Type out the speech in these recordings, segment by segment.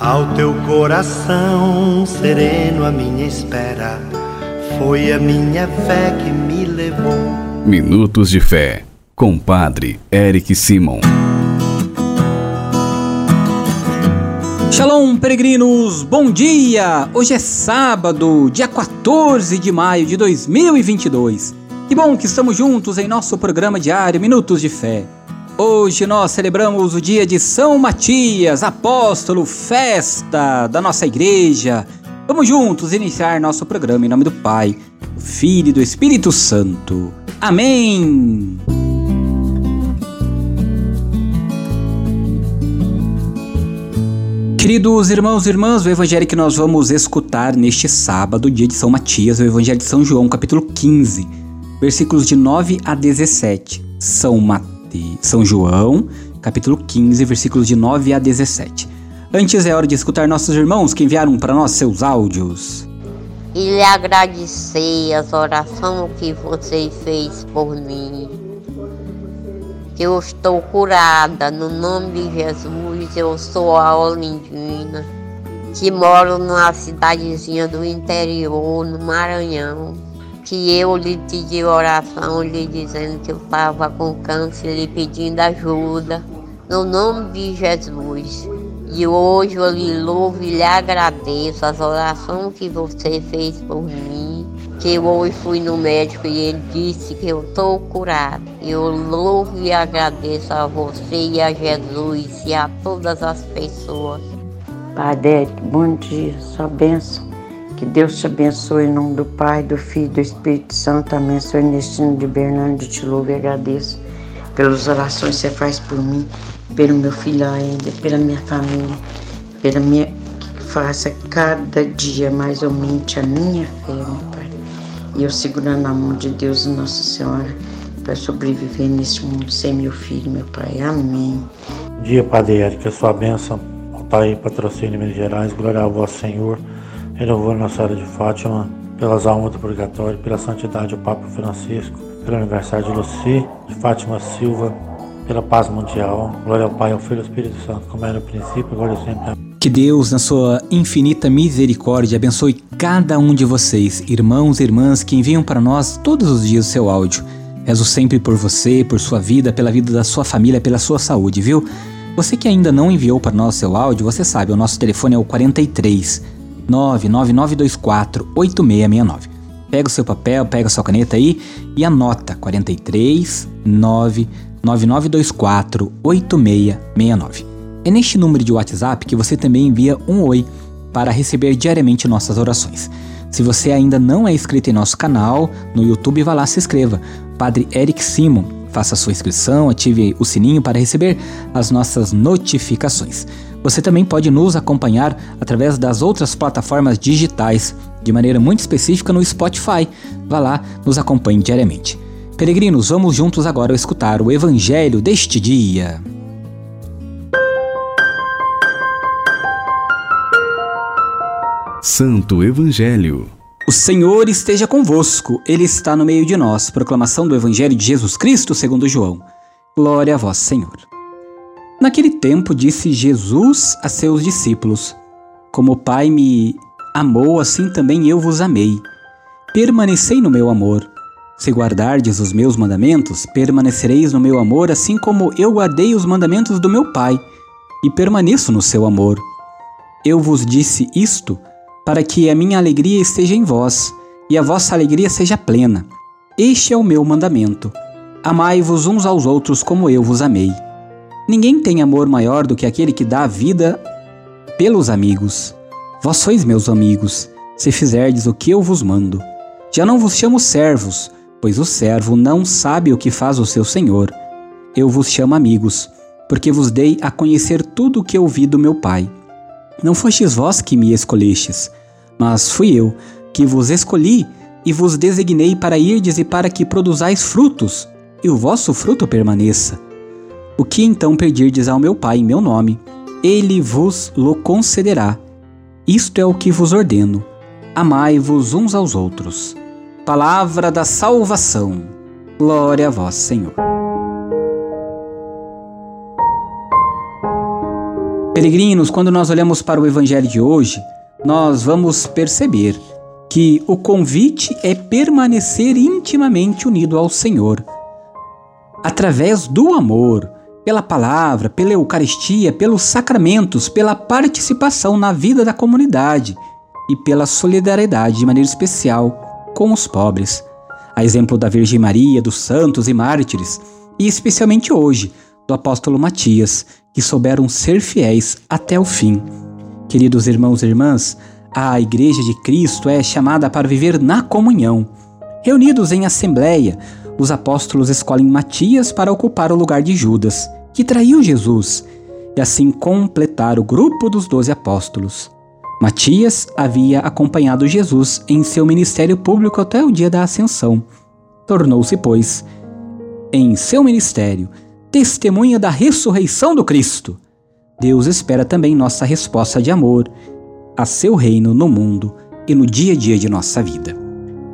Ao teu coração sereno, a minha espera foi a minha fé que me levou. Minutos de Fé, com Padre Eric Simon. Shalom, peregrinos! Bom dia! Hoje é sábado, dia 14 de maio de 2022. Que bom que estamos juntos em nosso programa diário Minutos de Fé. Hoje nós celebramos o dia de São Matias, apóstolo, festa da nossa igreja. Vamos juntos iniciar nosso programa em nome do Pai, do Filho e do Espírito Santo. Amém! Queridos irmãos e irmãs, o evangelho que nós vamos escutar neste sábado, dia de São Matias, é o evangelho de São João, capítulo 15, versículos de 9 a 17. São Mateus de São João, capítulo 15, versículos de 9 a 17. Antes é hora de escutar nossos irmãos que enviaram para nós seus áudios. E lhe agradecer as orações que você fez por mim. Que eu estou curada no nome de Jesus. Eu sou a Olindina, que moro numa cidadezinha do interior, no Maranhão que eu lhe pedi oração, lhe dizendo que eu estava com câncer, lhe pedindo ajuda, no nome de Jesus. E hoje eu lhe louvo e lhe agradeço as orações que você fez por mim. Que eu hoje fui no médico e ele disse que eu estou curado. Eu louvo e agradeço a você e a Jesus e a todas as pessoas. Padre, bom dia, sua bênção que Deus te abençoe em nome do Pai, do Filho e do Espírito Santo. Amém. Sou Ernestino de Bernardo, te louvo e agradeço pelas orações que você faz por mim, pelo meu filho ainda, pela minha família, pela minha que faça cada dia mais aumente a minha fé, meu Pai. E eu segurando na mão de Deus e Nossa Senhora para sobreviver neste mundo sem meu filho, meu Pai. Amém. Bom dia, Padre Érica, sua bênção. Pai, patrocínio Minas Gerais, glória ao vosso Senhor. Renovou Nossa Senhora de Fátima, pelas almas do purgatório, pela santidade do Papa Francisco, pelo aniversário de Luci, de Fátima Silva, pela paz mundial. Glória ao Pai, ao Filho e ao Espírito Santo, como era no princípio, agora e sempre. Que Deus, na sua infinita misericórdia, abençoe cada um de vocês, irmãos e irmãs que enviam para nós todos os dias o seu áudio. Rezo sempre por você, por sua vida, pela vida da sua família, pela sua saúde, viu? Você que ainda não enviou para nós seu áudio, você sabe, o nosso telefone é o 43 99924 8669. Pega o seu papel, pega a sua caneta aí e anota 43 99924 8669. É neste número de WhatsApp que você também envia um oi para receber diariamente nossas orações. Se você ainda não é inscrito em nosso canal no YouTube, vá lá se inscreva. Padre Eric Simon, faça sua inscrição, ative o sininho para receber as nossas notificações. Você também pode nos acompanhar através das outras plataformas digitais, de maneira muito específica no Spotify. Vá lá, nos acompanhe diariamente. Peregrinos, vamos juntos agora escutar o Evangelho deste dia. Santo Evangelho. O Senhor esteja convosco, Ele está no meio de nós. Proclamação do Evangelho de Jesus Cristo segundo João. Glória a vós, Senhor. Naquele tempo disse Jesus a seus discípulos: Como o Pai me amou, assim também eu vos amei. Permanecei no meu amor. Se guardardes os meus mandamentos, permanecereis no meu amor, assim como eu guardei os mandamentos do meu Pai, e permaneço no seu amor. Eu vos disse isto para que a minha alegria esteja em vós, e a vossa alegria seja plena. Este é o meu mandamento: amai-vos uns aos outros como eu vos amei. Ninguém tem amor maior do que aquele que dá a vida pelos amigos. Vós sois meus amigos, se fizerdes o que eu vos mando. Já não vos chamo servos, pois o servo não sabe o que faz o seu senhor. Eu vos chamo amigos, porque vos dei a conhecer tudo o que ouvi do meu Pai. Não fostes vós que me escolhestes, mas fui eu que vos escolhi e vos designei para irdes e para que produzais frutos, e o vosso fruto permaneça o que então pedirdes ao meu Pai em meu nome, ele vos lo concederá. Isto é o que vos ordeno: amai-vos uns aos outros. Palavra da salvação. Glória a vós, Senhor. Peregrinos, quando nós olhamos para o Evangelho de hoje, nós vamos perceber que o convite é permanecer intimamente unido ao Senhor. Através do amor, pela palavra, pela Eucaristia, pelos sacramentos, pela participação na vida da comunidade e pela solidariedade de maneira especial com os pobres. A exemplo da Virgem Maria, dos santos e mártires, e especialmente hoje, do apóstolo Matias, que souberam ser fiéis até o fim. Queridos irmãos e irmãs, a Igreja de Cristo é chamada para viver na comunhão. Reunidos em assembleia, os apóstolos escolhem Matias para ocupar o lugar de Judas, que traiu Jesus, e assim completar o grupo dos doze apóstolos. Matias havia acompanhado Jesus em seu ministério público até o dia da ascensão. Tornou-se, pois, em seu ministério, testemunha da ressurreição do Cristo. Deus espera também nossa resposta de amor a seu reino no mundo e no dia a dia de nossa vida.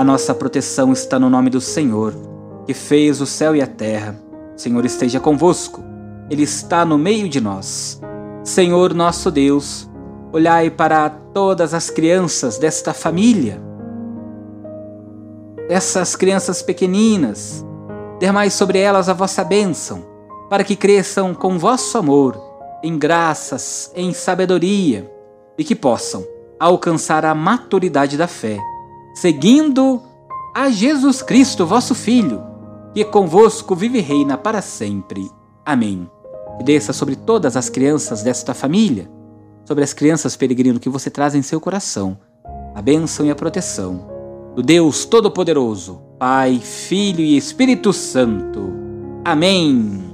A nossa proteção está no nome do Senhor, que fez o céu e a terra. O Senhor esteja convosco, Ele está no meio de nós. Senhor nosso Deus, olhai para todas as crianças desta família essas crianças pequeninas, dermai sobre elas a vossa bênção, para que cresçam com vosso amor, em graças, em sabedoria, e que possam alcançar a maturidade da fé, seguindo a Jesus Cristo, vosso Filho, que convosco vive e reina para sempre. Amém. E desça sobre todas as crianças desta família, sobre as crianças peregrino que você traz em seu coração, a bênção e a proteção do Deus Todo-Poderoso, Pai, Filho e Espírito Santo. Amém.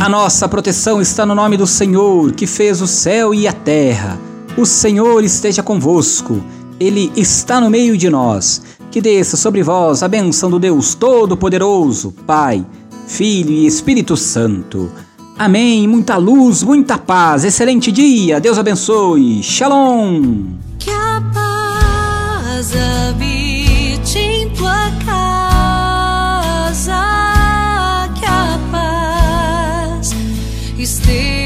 A nossa proteção está no nome do Senhor, que fez o céu e a terra. O Senhor esteja convosco, Ele está no meio de nós. Que desça sobre vós a benção do Deus Todo-Poderoso, Pai, Filho e Espírito Santo. Amém. Muita luz, muita paz. Excelente dia. Deus abençoe. Shalom. Que a paz habite em tua casa. Que a paz esteja.